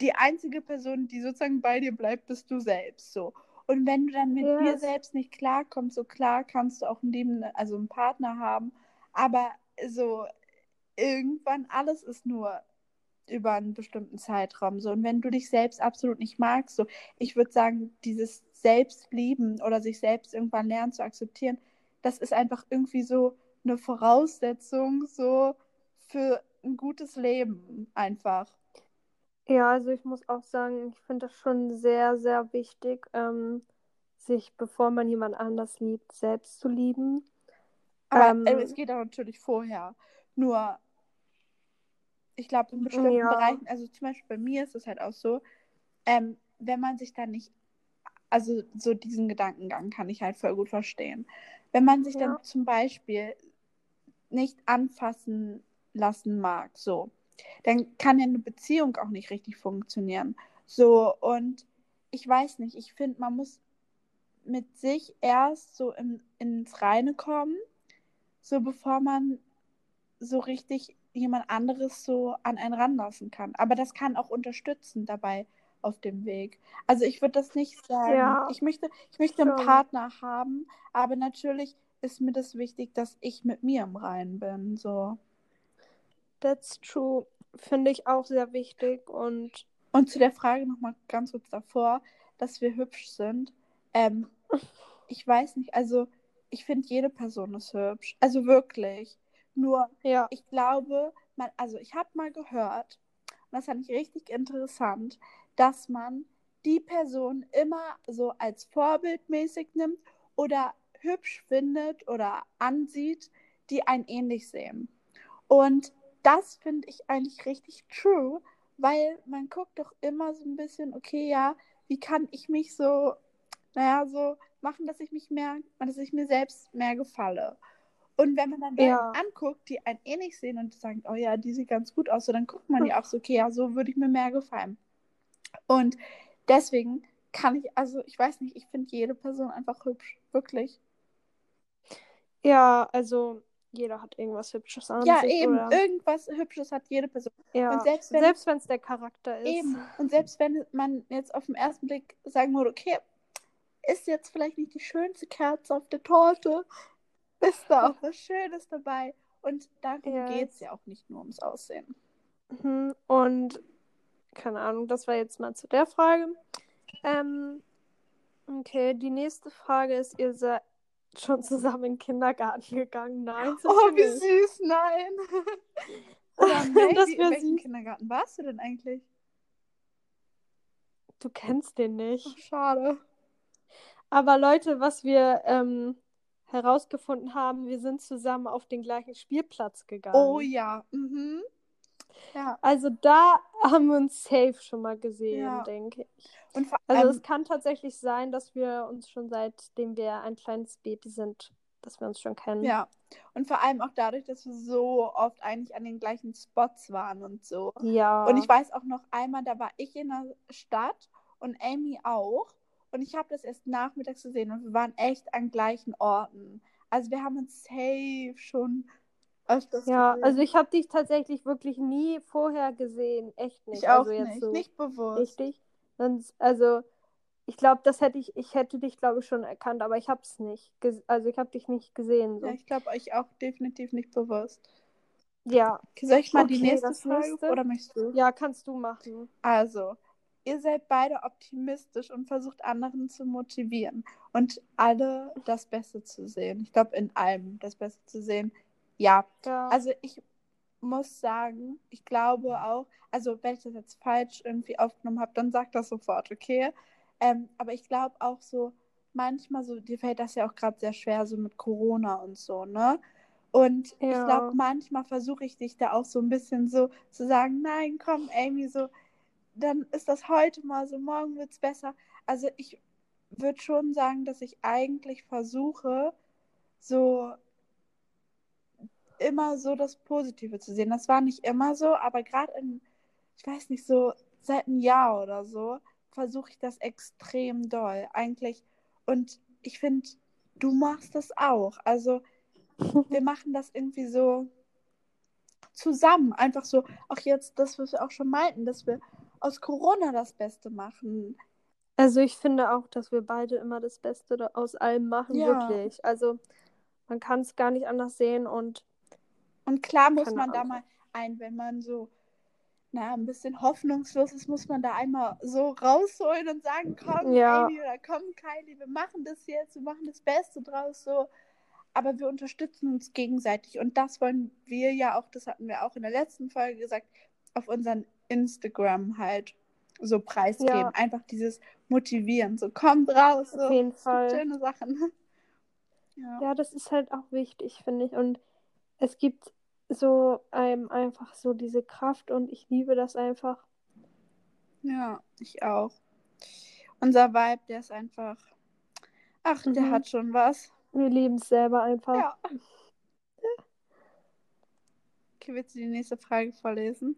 Die einzige Person, die sozusagen bei dir bleibt, bist du selbst. So. Und wenn du dann mit Ja, dir selbst nicht klarkommst, so klar kannst du auch einen lieben, also einen Partner haben, aber so irgendwann alles ist nur über einen bestimmten Zeitraum so. Und wenn du dich selbst absolut nicht magst, so, ich würde sagen, dieses Selbstlieben oder sich selbst irgendwann lernen zu akzeptieren, das ist einfach irgendwie so eine Voraussetzung so für ein gutes Leben einfach. Ja, also ich muss auch sagen, ich finde das schon sehr, sehr wichtig, ähm, sich, bevor man jemand anders liebt, selbst zu lieben. Aber Ähm, äh, es geht auch natürlich vorher. Nur, ich glaube, in bestimmten Ja. Bereichen, also zum Beispiel bei mir ist es halt auch so, ähm, wenn man sich dann nicht, also so diesen Gedankengang kann ich halt voll gut verstehen. Wenn man sich Ja. dann zum Beispiel nicht anfassen lassen mag, so, dann kann ja eine Beziehung auch nicht richtig funktionieren. So, und ich weiß nicht, ich finde, man muss mit sich erst so im, ins Reine kommen, so bevor man so richtig jemand anderes so an einen ranlassen kann. Aber das kann auch unterstützen dabei auf dem Weg. Also ich würde das nicht sagen. Ja, ich möchte, ich möchte einen. Partner haben, aber natürlich ist mir das wichtig, dass ich mit mir im Reinen bin. So. That's true. Finde ich auch sehr wichtig und Und zu der Frage nochmal ganz kurz davor, dass wir hübsch sind. Ähm, ich weiß nicht, also ich finde, jede Person ist hübsch. Also wirklich. Nur, ja, ich glaube, man, also ich habe mal gehört, und das fand ich richtig interessant, dass man die Person immer so als vorbildmäßig nimmt oder hübsch findet oder ansieht, die einen ähnlich sehen. Und das finde ich eigentlich richtig true, weil man guckt doch immer so ein bisschen, okay, ja, wie kann ich mich so, naja, so machen, dass ich mich mehr, dass ich mir selbst mehr gefalle. Und wenn man dann Ja. anguckt, die einen ähnlich sehen und sagen, oh ja, die sieht ganz gut aus, so, dann guckt man ja auch so, okay, ja, so würde ich mir mehr gefallen. Und deswegen kann ich, also ich weiß nicht, ich finde jede Person einfach hübsch, wirklich. ja, also jeder hat irgendwas Hübsches an Ja, sich eben, oder irgendwas Hübsches hat jede Person. ja, Und selbst wenn- selbst wenn es der Charakter ist. Eben. Und selbst wenn man jetzt auf den ersten Blick sagen würde, okay, ist jetzt vielleicht nicht die schönste Kerze auf der Torte, ist da auch was Schönes dabei. Und darum Ja, geht es ja auch nicht nur ums Aussehen. Mhm. Und keine Ahnung, das war jetzt mal zu der Frage. Ähm, okay, die nächste Frage ist, ihr seid schon zusammen in den Kindergarten gegangen? Nein, Oh, wie nicht. süß, nein. Oder Das in welchem süß. Kindergarten warst du denn eigentlich? Du kennst den nicht. Ach, schade. Aber Leute, was wir ähm, herausgefunden haben, wir sind zusammen auf den gleichen Spielplatz gegangen. Oh ja. Mhm. Ja. Also da haben wir uns safe schon mal gesehen, Ja. denke ich. Und vor Also es kann tatsächlich sein, dass wir uns schon seitdem wir ein kleines Baby sind, dass wir uns schon kennen. ja. Und vor allem auch dadurch, dass wir so oft eigentlich an den gleichen Spots waren und so. Ja. Und ich weiß auch noch einmal, da war ich in der Stadt und Amy auch. Und ich habe das erst nachmittags gesehen und wir waren echt an gleichen Orten. Also wir haben uns safe schon öfters Ja, gesehen. also ich habe dich tatsächlich wirklich nie vorher gesehen. Echt nicht. ich auch also jetzt nicht, so nicht bewusst. richtig. Sonst, also ich glaube, das hätte ich, ich hätte dich, glaube ich, schon erkannt, aber ich habe es nicht. Also ich habe dich nicht gesehen. So. Ja, ich glaube euch auch definitiv nicht bewusst. Ja, soll ich mal die Okay, nächste das Frage nächste. oder möchtest du? ja, kannst du machen. Also, ihr seid beide optimistisch und versucht anderen zu motivieren und alle das Beste zu sehen. Ich glaube, in allem das Beste zu sehen. Ja, Ja. also ich muss sagen, ich glaube auch, also wenn ich das jetzt falsch irgendwie aufgenommen habe, dann sag das sofort, okay? Ähm, aber ich glaube auch so, manchmal so, dir fällt das ja auch gerade sehr schwer, so mit Corona und so, ne? Und ich Ja. glaube, manchmal versuche ich dich da auch so ein bisschen so zu sagen, nein, komm, Amy, so, dann ist das heute mal so, morgen wird es besser. Also ich würde schon sagen, dass ich eigentlich versuche, so immer so das Positive zu sehen. Das war nicht immer so, aber gerade in, ich weiß nicht, so seit einem Jahr oder so, versuche ich das extrem doll. Eigentlich. Und ich finde, du machst das auch. Also wir machen das irgendwie so zusammen. Einfach so, auch jetzt, das, was wir auch schon meinten, dass wir aus Corona das Beste machen. Also ich finde auch, dass wir beide immer das Beste da- aus allem machen, Ja. wirklich. Also man kann es gar nicht anders sehen und Und klar muss man da Ahnung. mal ein, wenn man so, na, ein bisschen hoffnungslos ist, muss man da einmal so rausholen und sagen, komm, Ja. Amy oder komm, Kylie, wir machen das jetzt, wir machen das Beste draus, so. Aber wir unterstützen uns gegenseitig und das wollen wir ja auch, das hatten wir auch in der letzten Folge gesagt, auf unseren Instagram halt so preisgeben. Ja. Einfach dieses Motivieren, so kommt raus, so. auf jeden Fall. schöne Sachen. Ja. Ja, das ist halt auch wichtig, finde ich. Und es gibt so einem einfach so diese Kraft und ich liebe das einfach. Ja, ich auch. Unser Vibe, der ist einfach. Ach, der Mhm. hat schon was. Wir lieben es selber einfach. Ja. Okay, willst du die nächste Frage vorlesen?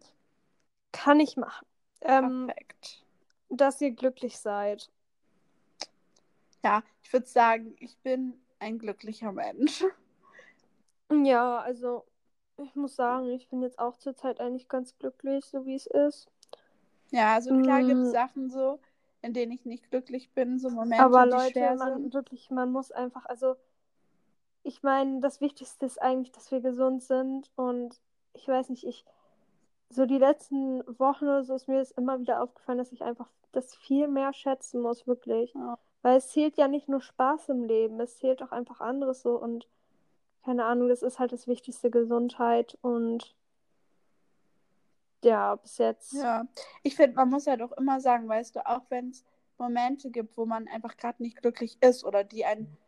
Kann ich machen. Ähm, Perfekt. dass ihr glücklich seid. Ja, ich würde sagen, ich bin ein glücklicher Mensch. Ja, also ich muss sagen, ich bin jetzt auch zurzeit eigentlich ganz glücklich, so wie es ist. Ja, also klar gibt es Mm. Sachen so, in denen ich nicht glücklich bin, so Momente, Aber die Leute, schwer man sind. wirklich, man muss einfach, also ich meine, das Wichtigste ist eigentlich, dass wir gesund sind und ich weiß nicht, ich so die letzten Wochen oder so ist mir das immer wieder aufgefallen, dass ich einfach das viel mehr schätzen muss, wirklich. Ja. Weil es zählt ja nicht nur Spaß im Leben, es zählt auch einfach anderes so und keine Ahnung, das ist halt das Wichtigste, Gesundheit und ja, bis jetzt. Ja, ich finde, man muss halt auch immer sagen, weißt du, auch wenn es Momente gibt, wo man einfach gerade nicht glücklich ist oder die einen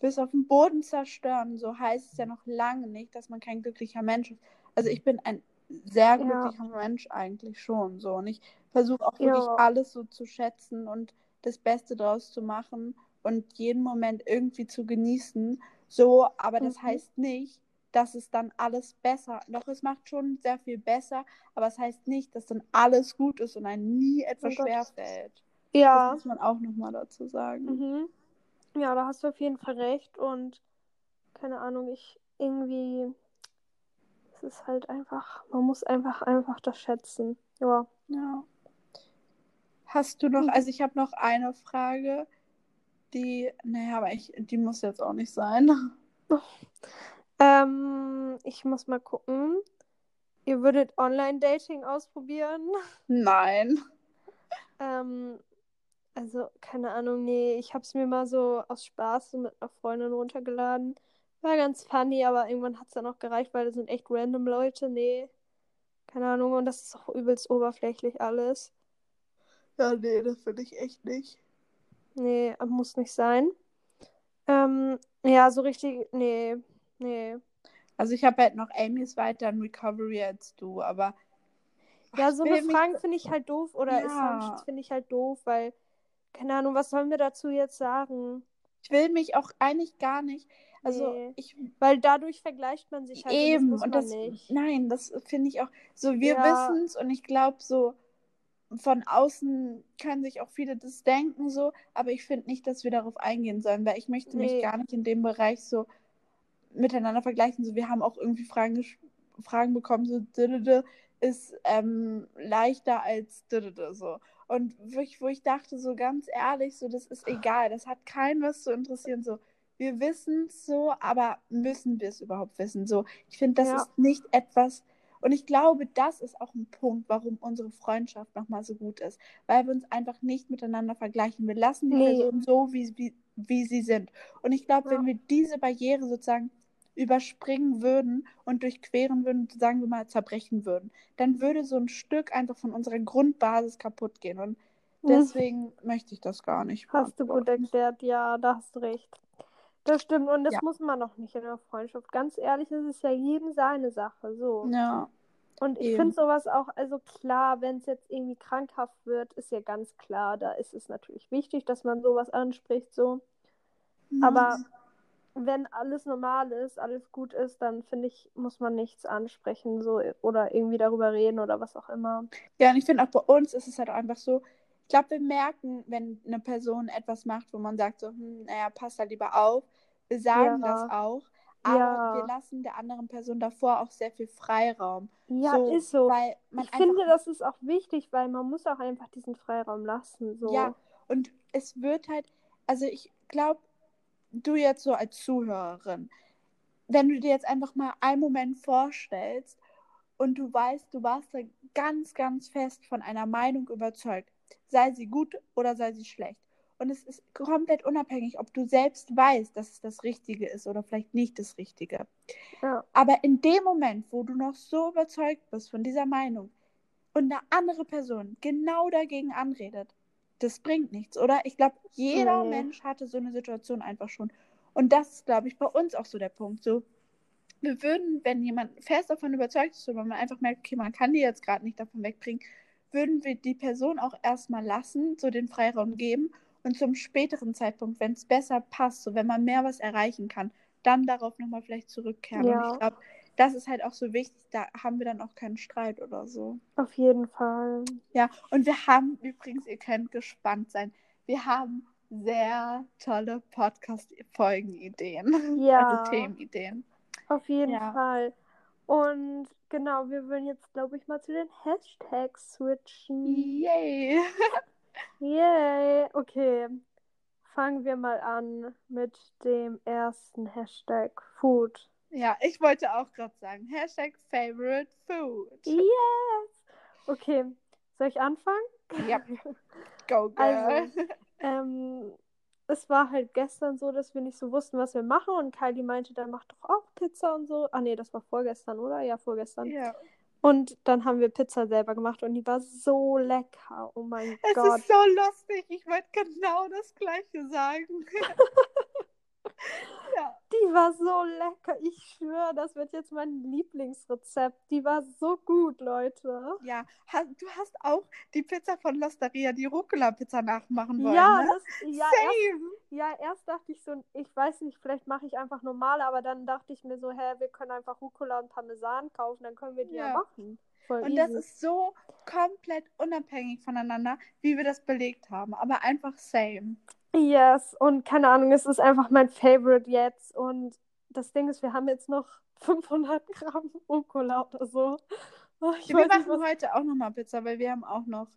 bis auf den Boden zerstören, so heißt es ja noch lange nicht, dass man kein glücklicher Mensch ist. Also ich bin ein sehr glücklicher Mensch eigentlich schon so und ich versuche auch wirklich Ja. alles so zu schätzen und das Beste draus zu machen und jeden Moment irgendwie zu genießen. So, aber das Mhm. heißt nicht, dass es dann alles besser, doch es macht schon sehr viel besser, aber es heißt nicht, dass dann alles gut ist und einem nie etwas Oh schwerfällt. Ja. Das muss man auch nochmal dazu sagen. Mhm. Ja, da hast du auf jeden Fall recht und keine Ahnung, ich irgendwie, es ist halt einfach, man muss einfach einfach das schätzen. Ja. Ja. Hast du noch, also ich habe noch eine Frage, die, naja, aber ich, die muss jetzt auch nicht sein. Ähm, ich muss mal gucken. Ihr würdet Online-Dating ausprobieren? Nein. Ähm, also, keine Ahnung, nee, ich hab's mir mal so aus Spaß so mit einer Freundin runtergeladen. War ganz funny, aber irgendwann hat's dann auch gereicht, weil das sind echt random Leute. Nee, keine Ahnung, und das ist auch übelst oberflächlich alles. Ja, nee, das finde ich echt nicht. Nee, muss nicht sein. Ähm, ja, so richtig, nee, nee. Also ich habe halt noch Amy's weiter in Recovery als du, aber Ja, so eine mich- Fragen finde ich halt doof oder Ja. Finde ich halt doof, weil, keine Ahnung, was sollen wir dazu jetzt sagen? Ich will mich auch eigentlich gar nicht. Also Nee. ich Weil dadurch vergleicht man sich halt eben und und das das, man nicht. nein, das finde ich auch so. Wir Ja. wissen es und ich glaube so von außen können sich auch viele das denken so, aber ich finde nicht, dass wir darauf eingehen sollen, weil ich möchte mich Nee. gar nicht in dem Bereich so miteinander vergleichen. So, wir haben auch irgendwie Fragen, Fragen bekommen, so ist ähm, leichter als so. Und wo ich, wo ich dachte, so ganz ehrlich, so, das ist egal, das hat keinen was zu interessieren, so. Wir wissen es so, aber müssen wir es überhaupt wissen? So, ich finde, das Ja. ist nicht etwas, und ich glaube, das ist auch ein Punkt, warum unsere Freundschaft nochmal so gut ist. Weil wir uns einfach nicht miteinander vergleichen. Wir lassen die Nee. Person so, wie, wie, wie sie sind. Und ich glaube, Ja. wenn wir diese Barriere sozusagen überspringen würden und durchqueren würden, sagen wir mal, zerbrechen würden, dann würde so ein Stück einfach von unserer Grundbasis kaputt gehen. Und Mhm. deswegen möchte ich das gar nicht. Hast du gut erklärt, ja, da hast du recht. Das stimmt und das Ja. muss man auch nicht in der Freundschaft. Ganz ehrlich, es ist ja jedem seine Sache, so. Ja, Und ich finde sowas auch, also klar, wenn es jetzt irgendwie krankhaft wird, ist ja ganz klar, da ist es natürlich wichtig, dass man sowas anspricht, so. Aber wenn alles normal ist, alles gut ist, dann finde ich, muss man nichts ansprechen, so oder irgendwie darüber reden oder was auch immer. Ja, und ich finde auch bei uns ist es halt einfach so, ich glaube, wir merken, wenn eine Person etwas macht, wo man sagt so, hm, naja, passt da lieber auf. Wir sagen Ja. das auch, aber Ja. wir lassen der anderen Person davor auch sehr viel Freiraum. Ja, ist so. Weil man Ich finde, das ist auch wichtig, weil man muss auch einfach diesen Freiraum lassen, so. ja, und es wird halt, also ich glaube, du jetzt so als Zuhörerin, wenn du dir jetzt einfach mal einen Moment vorstellst und du weißt, du warst da ganz, ganz fest von einer Meinung überzeugt, sei sie gut oder sei sie schlecht. Und es ist komplett unabhängig, ob du selbst weißt, dass es das Richtige ist oder vielleicht nicht das Richtige. Ja. Aber in dem Moment, wo du noch so überzeugt bist von dieser Meinung und eine andere Person genau dagegen anredet, das bringt nichts, oder? Ich glaube, jeder Nee. Mensch hatte so eine Situation einfach schon. Und das ist, glaube ich, bei uns auch so der Punkt. So, wir würden, wenn jemand fest davon überzeugt ist, oder man einfach merkt, okay, man kann die jetzt gerade nicht davon wegbringen, würden wir die Person auch erstmal lassen, so den Freiraum geben und zum späteren Zeitpunkt, wenn es besser passt, so wenn man mehr was erreichen kann, dann darauf nochmal vielleicht zurückkehren. Und Ja. ich glaube, das ist halt auch so wichtig, da haben wir dann auch keinen Streit oder so. Auf jeden Fall. Ja, und wir haben übrigens, ihr könnt gespannt sein, wir haben sehr tolle Podcast-Folgenideen, Ja. also Themenideen. Auf jeden Ja. Fall. Und genau, wir würden jetzt, glaube ich, mal zu den Hashtags switchen. Yay! Yay! Okay. Fangen wir mal an mit dem ersten Hashtag Food. Ja, ich wollte auch gerade sagen, Hashtag Favorite Food. Yes! Okay, soll ich anfangen? Ja, go girl. Also, ähm, es war halt gestern so, dass wir nicht so wussten, was wir machen und Kylie meinte, dann mach doch auch Pizza und so. Ah nee, das war vorgestern, oder? Ja, vorgestern. ja. Und dann haben wir Pizza selber gemacht und die war so lecker. Oh mein Es Gott. ist so lustig. Ich wollte genau das Gleiche sagen. Die war so lecker. Ich schwöre, das wird jetzt mein Lieblingsrezept. Die war so gut, Leute. Ja, du hast auch die Pizza von Losteria, die Rucola-Pizza nachmachen wollen, ja, ne? das, ja, erst, Same. ja, erst dachte ich so, ich weiß nicht, vielleicht mache ich einfach normal, aber dann dachte ich mir so, hä, wir können einfach Rucola und Parmesan kaufen, dann können wir die ja, Ja. machen. Voll Und easy. das ist so komplett unabhängig voneinander, wie wir das belegt haben. Aber einfach same. Yes, und keine Ahnung, es ist einfach mein Favorite jetzt. Und das Ding ist, wir haben jetzt noch 500 Gramm Rucola oder so. Oh, Ja, wir machen was... heute auch nochmal Pizza, weil wir haben auch noch,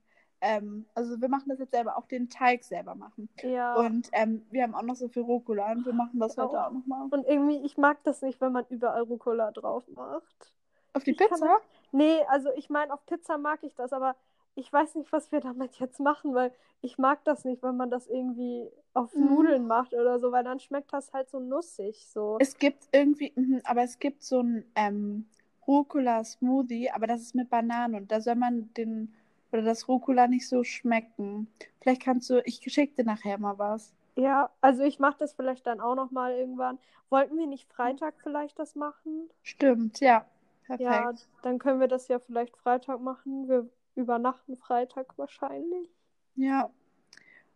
ähm, also wir machen das jetzt selber, auch den Teig selber machen. Ja. Und ähm, wir haben auch noch so viel Rucola und wir machen das Ja. heute auch nochmal. Und irgendwie, ich mag das nicht, wenn man überall Rucola drauf macht. Auf die Ich kann Pizza? Nee, also ich meine, auf Pizza mag ich das, aber ich weiß nicht, was wir damit jetzt machen, weil ich mag das nicht, wenn man das irgendwie auf Mhm. Nudeln macht oder so, weil dann schmeckt das halt so nussig. So. Es gibt irgendwie, mhm, aber es gibt so ein ähm, Rucola-Smoothie, aber das ist mit Bananen und da soll man den oder das Rucola nicht so schmecken. Vielleicht kannst du, ich schicke dir nachher mal was. Ja, also ich mache das vielleicht dann auch noch mal irgendwann. Wollten wir nicht Freitag vielleicht das machen? Stimmt, ja. Perfekt. Ja, dann können wir das ja vielleicht Freitag machen. Wir übernachten Freitag wahrscheinlich. Ja.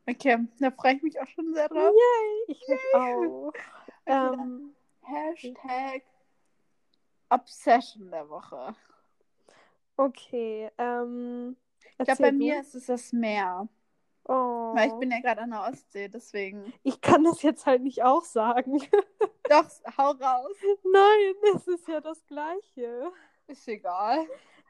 Okay, da freue ich mich auch schon sehr drauf. Ich mich auch. Ähm, Hashtag Obsession der Woche. okay, ähm, Ich glaube, bei du. mir ist es das Meer. Oh. Weil ich bin ja gerade an der Ostsee, deswegen. Ich kann das jetzt halt nicht auch sagen. Doch, hau raus. Nein, es ist ja das Gleiche. Ist egal.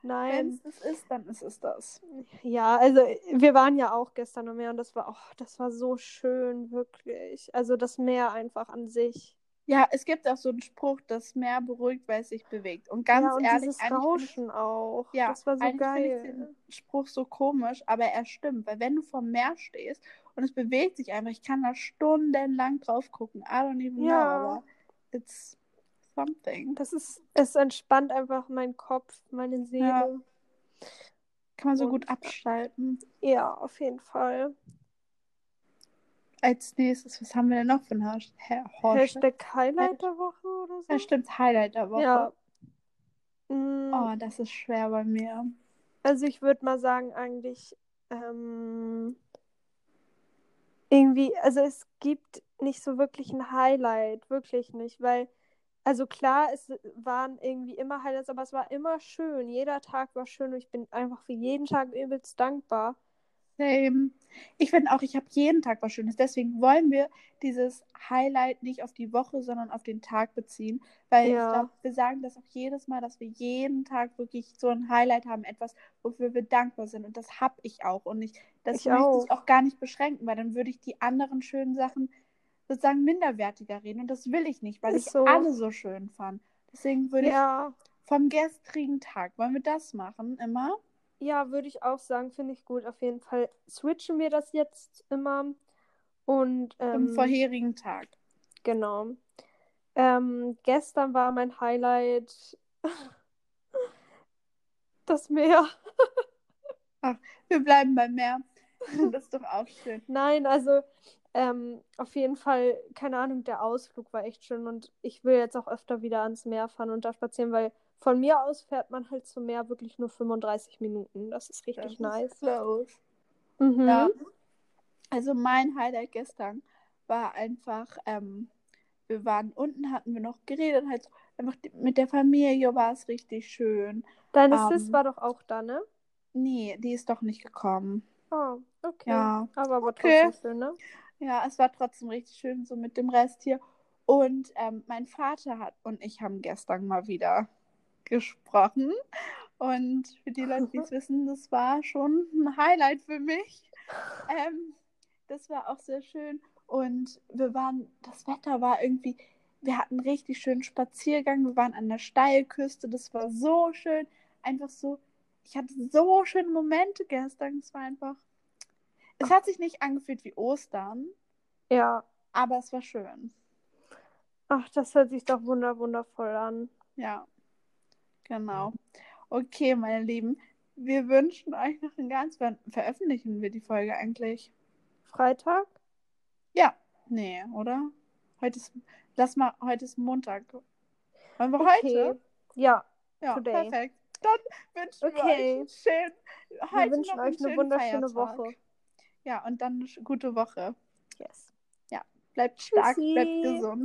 Wenn Nein. es das ist, dann ist es das. Ja, also wir waren ja auch gestern am Meer und das war, oh, das war so schön, wirklich. Also das Meer einfach an sich. Ja, es gibt auch so einen Spruch, das Meer beruhigt, weil es sich bewegt. Und ganz ja, und ehrlich, dieses Rauschen auch. Ja, das war so finde ich geil. den Spruch so komisch, aber er stimmt, weil wenn du vom Meer stehst und es bewegt sich einfach, ich kann da stundenlang drauf gucken. I don't even know, Ja. aber it's something. Das ist, es entspannt einfach meinen Kopf, meine Seele. Ja. Kann man so Und- gut abschalten. Ja, auf jeden Fall. Als nächstes, was haben wir denn noch für ein Hash Herr Horst? Hashtag Highlight der Woche oder so. Ja, stimmt, Highlight der Woche. Ja. Mm, Oh, das ist schwer bei mir. Also ich würde mal sagen, eigentlich ähm, irgendwie, also es gibt nicht so wirklich ein Highlight, wirklich nicht, weil, also klar, es waren irgendwie immer Highlights, aber es war immer schön. Jeder Tag war schön und ich bin einfach für jeden Tag übelst dankbar. Same. Ich finde auch, ich habe jeden Tag was Schönes. Deswegen wollen wir dieses Highlight nicht auf die Woche, sondern auf den Tag beziehen. Weil Ja. ich glaube, wir sagen das auch jedes Mal, dass wir jeden Tag wirklich so ein Highlight haben, etwas, wofür wir dankbar sind. Und das habe ich auch. Und ich, das Ich möchte auch. ich auch gar nicht beschränken, weil dann würde ich die anderen schönen Sachen sozusagen minderwertiger reden. Und das will ich nicht, weil Ist ich so. alle so schön fand. Deswegen würde Ja, ich vom gestrigen Tag, wollen wir das machen immer? ja, würde ich auch sagen, finde ich gut. Auf jeden Fall switchen wir das jetzt immer. Und Vom ähm, vorherigen Tag. Genau. Ähm, gestern war mein Highlight das Meer. Wir bleiben beim Meer. Das ist doch auch schön. Nein, also ähm, auf jeden Fall, keine Ahnung, der Ausflug war echt schön und ich will jetzt auch öfter wieder ans Meer fahren und da spazieren, weil von mir aus fährt man halt zum Meer wirklich nur 35 Minuten. Das ist richtig Das ist nice. close. Mhm. Ja. Also mein Highlight gestern war einfach, ähm, wir waren unten, hatten wir noch geredet, halt einfach mit der Familie war es richtig schön. Deine Ähm, Sis war doch auch da, ne? Nee, die ist doch nicht gekommen. Oh, okay. Ja. Aber, aber Okay. trotzdem schön, ne? Ja, es war trotzdem richtig schön, so mit dem Rest hier. Und ähm, mein Vater hat und ich haben gestern mal wieder gesprochen. Und für die Leute, die es wissen, das war schon ein Highlight für mich. Ähm, das war auch sehr schön. Und wir waren, das Wetter war irgendwie, wir hatten einen richtig schönen Spaziergang. Wir waren an der Steilküste. Das war so schön. Einfach so, ich hatte so schöne Momente gestern. Es war einfach, es hat sich nicht angefühlt wie Ostern, Ja. aber es war schön. Ach, das hört sich doch wunder wundervoll an. Ja, genau. Okay, meine Lieben, wir wünschen euch noch einen ganz. Wann veröffentlichen wir die Folge eigentlich? Freitag? Ja, nee, oder? Heute ist, lass mal, heute ist Montag. Wollen wir Okay. heute? Ja, Ja, today. perfekt. Dann wünschen wir Okay. euch einen schönen, wir heute wünschen noch einen euch eine wunderschöne Feiertag. Woche. Ja, und dann gute Woche. Yes. Bleibt stark, Tschüssi. bleibt gesund.